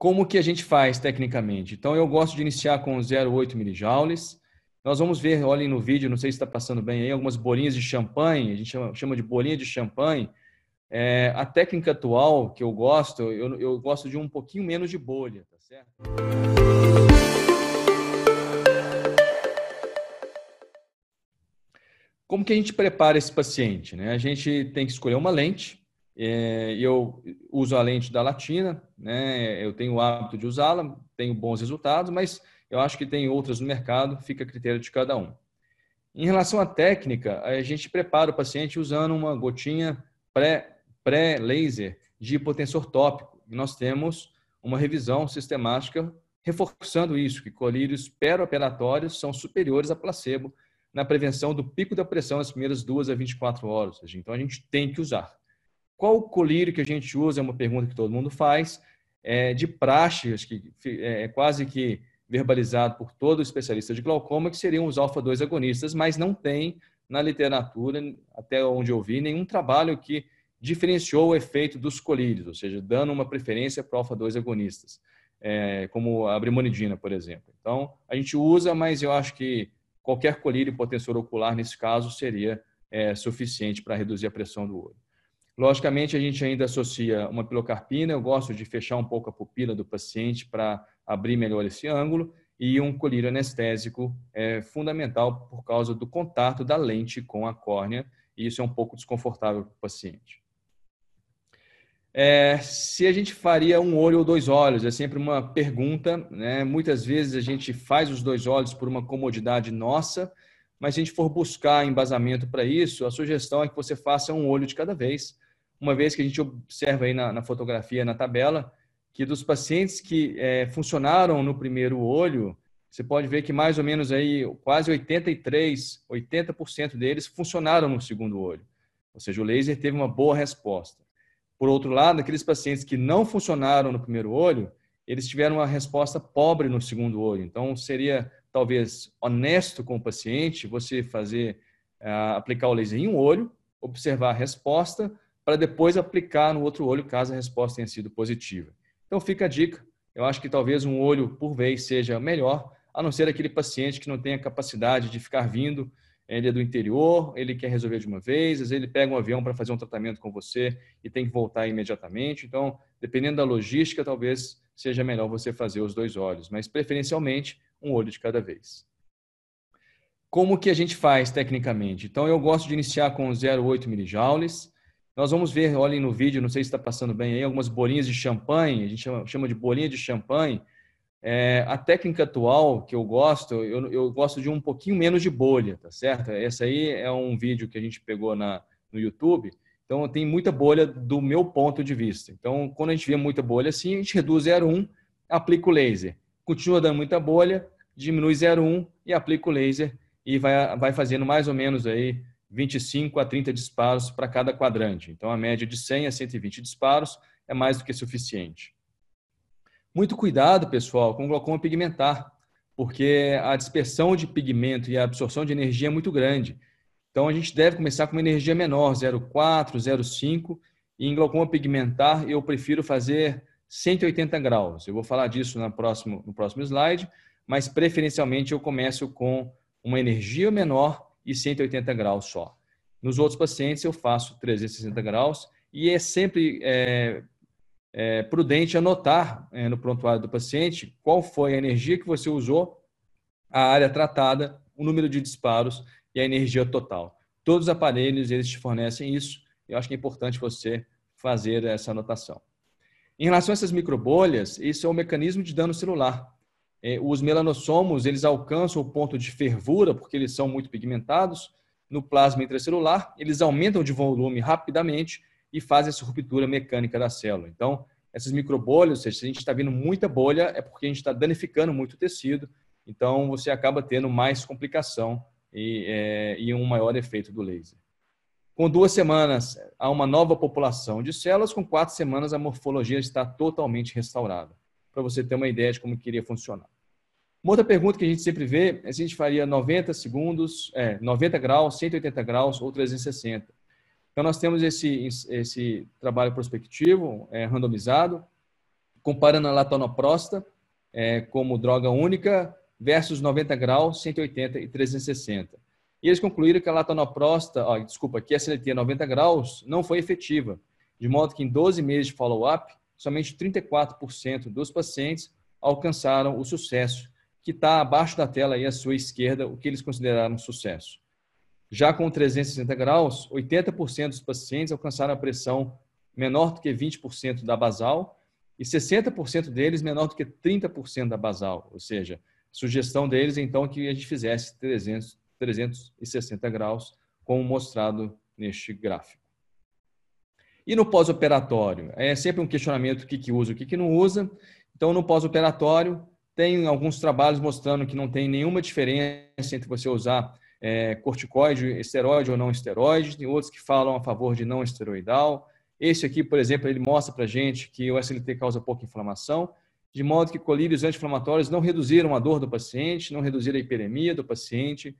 Como que a gente faz tecnicamente? Então, eu gosto de iniciar com 0,8 milijoules. Nós vamos ver, olhem no vídeo, não sei se está passando bem aí, algumas bolinhas de champanhe, a gente chama, chama de bolinha de champanhe. É, a técnica atual que eu gosto, eu, eu gosto de um pouquinho menos de bolha, tá certo? Como que a gente prepara esse paciente? Né? A gente tem que escolher uma lente, é, eu uso a lente da Latina, né? eu tenho o hábito de usá-la, tenho bons resultados, mas eu acho que tem outras no mercado, fica a critério de cada um. Em relação à técnica, a gente prepara o paciente usando uma gotinha pré-laser pré de hipotensor tópico. E nós temos uma revisão sistemática reforçando isso, que colírios operatórios são superiores a placebo na prevenção do pico da pressão nas primeiras duas a 24 horas. Então, a gente tem que usar. Qual o colírio que a gente usa? É uma pergunta que todo mundo faz. É, de praxe, acho que é, é quase que verbalizado por todo especialista de glaucoma, que seriam os alfa-2 agonistas, mas não tem na literatura, até onde eu vi, nenhum trabalho que diferenciou o efeito dos colírios, ou seja, dando uma preferência para alfa-2 agonistas, é, como a brimonidina, por exemplo. Então, a gente usa, mas eu acho que qualquer colírio potensor ocular, nesse caso, seria é, suficiente para reduzir a pressão do olho. Logicamente, a gente ainda associa uma pilocarpina, eu gosto de fechar um pouco a pupila do paciente para abrir melhor esse ângulo, e um colírio anestésico é fundamental por causa do contato da lente com a córnea, e isso é um pouco desconfortável para o paciente. É, se a gente faria um olho ou dois olhos, é sempre uma pergunta. Né? Muitas vezes a gente faz os dois olhos por uma comodidade nossa, mas se a gente for buscar embasamento para isso, a sugestão é que você faça um olho de cada vez uma vez que a gente observa aí na, na fotografia, na tabela, que dos pacientes que é, funcionaram no primeiro olho, você pode ver que mais ou menos aí quase 83, 80% deles funcionaram no segundo olho. Ou seja, o laser teve uma boa resposta. Por outro lado, aqueles pacientes que não funcionaram no primeiro olho, eles tiveram uma resposta pobre no segundo olho. Então, seria talvez honesto com o paciente você fazer uh, aplicar o laser em um olho, observar a resposta, para depois aplicar no outro olho caso a resposta tenha sido positiva. Então fica a dica. Eu acho que talvez um olho por vez seja melhor, a não ser aquele paciente que não tem a capacidade de ficar vindo, ele é do interior, ele quer resolver de uma vez, às vezes ele pega um avião para fazer um tratamento com você e tem que voltar imediatamente. Então, dependendo da logística, talvez seja melhor você fazer os dois olhos, mas preferencialmente um olho de cada vez. Como que a gente faz tecnicamente? Então, eu gosto de iniciar com 0,8 milijoules, nós vamos ver, olhem no vídeo, não sei se está passando bem aí, algumas bolinhas de champanhe, a gente chama, chama de bolinha de champanhe. É, a técnica atual que eu gosto, eu, eu, gosto de um pouquinho menos de bolha, tá certo? Essa aí é um vídeo que a gente pegou na, no YouTube, então tem muita bolha do meu ponto de vista. Então, quando a gente vê muita bolha assim, a gente reduz 0,1, aplica o laser. Continua dando muita bolha, diminui 0,1 e aplica o laser e vai, vai fazendo mais ou menos aí 25 a 30 disparos para cada quadrante. Então, a média de 100 a 120 disparos é mais do que suficiente. Muito cuidado, pessoal, com glaucoma pigmentar, porque a dispersão de pigmento e a absorção de energia é muito grande. Então, a gente deve começar com uma energia menor, 0,4, 0,5. E em glaucoma pigmentar, eu prefiro fazer 180 graus. Eu vou falar disso no próximo, no próximo slide, mas preferencialmente eu começo com uma energia menor e 180 graus só. Nos outros pacientes, eu faço 360 graus e é sempre é, é, prudente anotar é, no prontuário do paciente qual foi a energia que você usou, a área tratada, o número de disparos e a energia total. Todos os aparelhos eles te fornecem isso. Eu acho que é importante você fazer essa anotação. Em relação a essas microbolhas, isso é um mecanismo de dano celular. É, os melanossomos eles alcançam o ponto de fervura porque eles são muito pigmentados no plasma intracelular, eles aumentam de volume rapidamente e fazem essa ruptura mecânica da célula. Então, essas microbolhas, ou seja, se a gente está vendo muita bolha, é porque a gente está danificando muito o tecido, então você acaba tendo mais complicação e, é, e um maior efeito do laser. Com duas semanas, há uma nova população de células, com quatro semanas, a morfologia está totalmente restaurada para você ter uma ideia de como queria funcionar. Uma outra pergunta que a gente sempre vê é se a gente faria 90 segundos, é, 90 graus, 180 graus ou 360. Então, nós temos esse, esse trabalho prospectivo, é, randomizado, comparando a latanoprosta é, como droga única versus 90 graus, 180 e 360. E eles concluíram que a latanoprosta, ó, desculpa, que a SLT 90 graus não foi efetiva, de modo que em 12 meses de follow-up, somente 34% dos pacientes alcançaram o sucesso, que está abaixo da tela aí à sua esquerda, o que eles consideraram sucesso. Já com 360 graus, 80% dos pacientes alcançaram a pressão menor do que 20% da basal e 60% deles menor do que 30% da basal. Ou seja, sugestão deles, então, é que a gente fizesse 300, 360 graus, como mostrado neste gráfico. E no pós-operatório? É sempre um questionamento o que, que usa, o que, que não usa. Então, no pós-operatório, tem alguns trabalhos mostrando que não tem nenhuma diferença entre você usar é, corticoide, esteroide ou não esteroide, tem outros que falam a favor de não esteroidal. Esse aqui, por exemplo, ele mostra para gente que o SLT causa pouca inflamação, de modo que colírios anti-inflamatórios não reduziram a dor do paciente, não reduziram a hiperemia do paciente,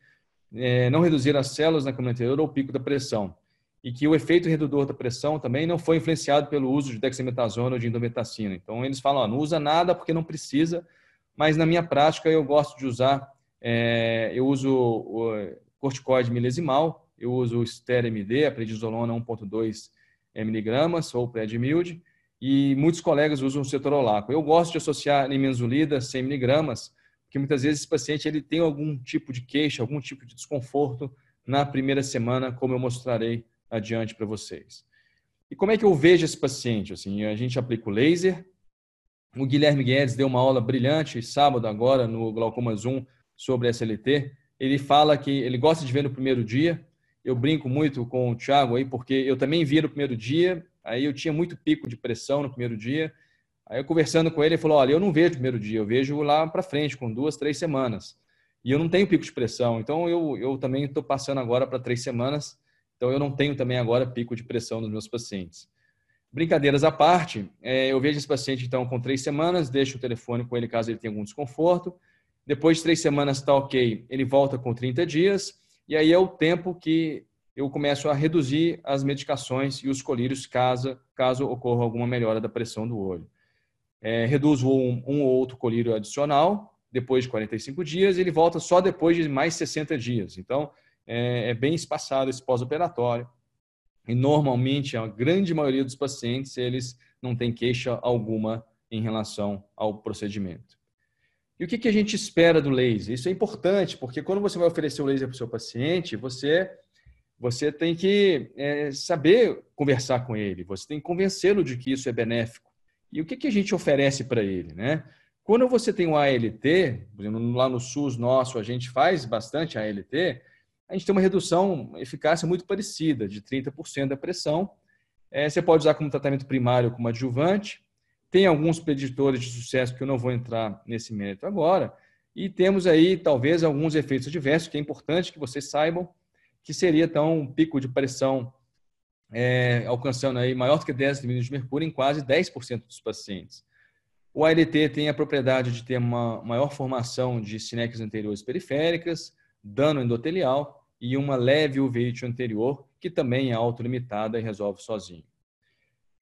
é, não reduziram as células na câmara anterior ou o pico da pressão. E que o efeito redutor da pressão também não foi influenciado pelo uso de dexametasona ou de indometacina. Então, eles falam, ó, não usa nada porque não precisa, mas na minha prática eu gosto de usar é, eu uso corticoide milesimal, eu uso o STER-MD, a prednisolona 1.2 miligramas ou Predmild, e muitos colegas usam o cetorolaco. Eu gosto de associar nimensulida 100 miligramas, porque muitas vezes esse paciente ele tem algum tipo de queixa, algum tipo de desconforto na primeira semana, como eu mostrarei adiante para vocês. E como é que eu vejo esse paciente? Assim, a gente aplica o laser. O Guilherme Guedes deu uma aula brilhante sábado agora no Glaucoma Zoom sobre SLT. Ele fala que ele gosta de ver no primeiro dia. Eu brinco muito com o Thiago aí, porque eu também via no primeiro dia, aí eu tinha muito pico de pressão no primeiro dia. Aí eu conversando com ele, ele falou: Olha, eu não vejo no primeiro dia, eu vejo lá para frente, com duas, três semanas. E eu não tenho pico de pressão, então eu, eu também estou passando agora para três semanas, então eu não tenho também agora pico de pressão nos meus pacientes. Brincadeiras à parte, é, eu vejo esse paciente então com três semanas, deixo o telefone com ele caso ele tenha algum desconforto. Depois de três semanas está ok, ele volta com 30 dias, e aí é o tempo que eu começo a reduzir as medicações e os colírios caso, caso ocorra alguma melhora da pressão do olho. É, reduzo um, um, ou outro colírio adicional depois de 45 dias e ele volta só depois de mais 60 dias. Então, é, é bem espaçado esse pós-operatório. E normalmente, a grande maioria dos pacientes, eles não têm queixa alguma em relação ao procedimento. E o que, que a gente espera do laser? Isso é importante, porque quando você vai oferecer o laser para o seu paciente, você, você tem que é, saber conversar com ele, você tem que convencê-lo de que isso é benéfico. E o que, que a gente oferece para ele? Né? Quando você tem um ALT, lá no SUS nosso a gente faz bastante ALT, a gente tem uma redução eficácia muito parecida, de 30% da pressão. É, você pode usar como tratamento primário, como adjuvante, tem alguns preditores de sucesso que eu não vou entrar nesse mérito agora. E temos aí, talvez, alguns efeitos adversos, que é importante que vocês saibam, que seria, então, um pico de pressão é, alcançando aí maior do que 10 milímetros de mercúrio em quase 10% dos pacientes. O ALT tem a propriedade de ter uma maior formação de sinecas anteriores periféricas, dano endotelial e uma leve uveíte anterior, que também é autolimitada e resolve sozinho.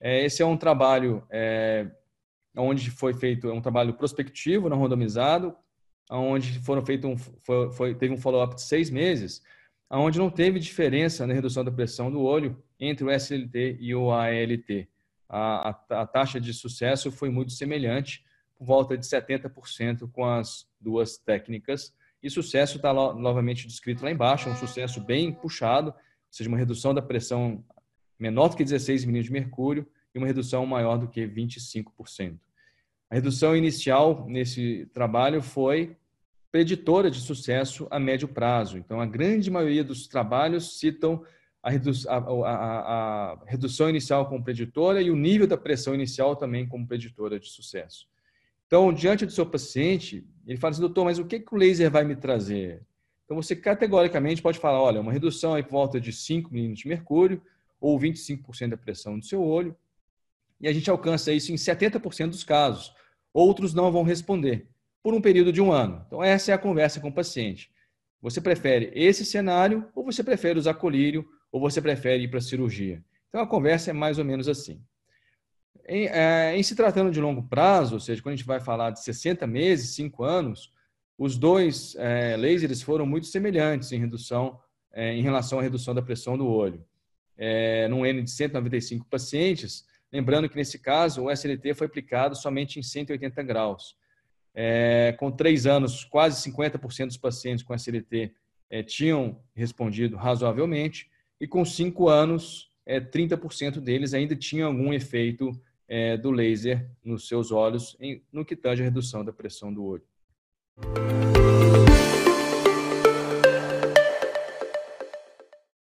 É, esse é um trabalho é, onde foi feito é um trabalho prospectivo, não randomizado, onde foram feito um, foi, foi, teve um follow-up de seis meses, onde não teve diferença na redução da pressão do olho entre o SLT e o ALT. A, a, a taxa de sucesso foi muito semelhante, por volta de 70% com as duas técnicas. E sucesso está novamente descrito lá embaixo, é um sucesso bem puxado, ou seja, uma redução da pressão menor do que 16 milímetros de mercúrio e uma redução maior do que 25%. A redução inicial nesse trabalho foi preditora de sucesso a médio prazo. Então, a grande maioria dos trabalhos citam a, redu a, a, a redução inicial como preditora e o nível da pressão inicial também como preditora de sucesso. Então, diante do seu paciente, ele fala assim, doutor, mas o que, que o laser vai me trazer? Então, você categoricamente pode falar, olha, uma redução aí por volta de 5 milímetros de mercúrio ou 25% da pressão do seu olho, e a gente alcança isso em 70% dos casos. Outros não vão responder por um período de um ano. Então, essa é a conversa com o paciente. Você prefere esse cenário ou você prefere usar colírio ou você prefere ir para a cirurgia? Então, a conversa é mais ou menos assim. Em, é, em, se tratando de longo prazo, ou seja, quando a gente vai falar de 60 meses, 5 anos, os dois é, lasers foram muito semelhantes em redução, é, em relação à redução da pressão do olho. É, num N de 195 pacientes, lembrando que nesse caso o SLT foi aplicado somente em 180 graus. É, com três anos, quase 50% dos pacientes com SLT é, tinham respondido razoavelmente, e com cinco anos, é, 30% deles ainda tinham algum efeito é, do laser nos seus olhos, em, no que tange a redução da pressão do olho.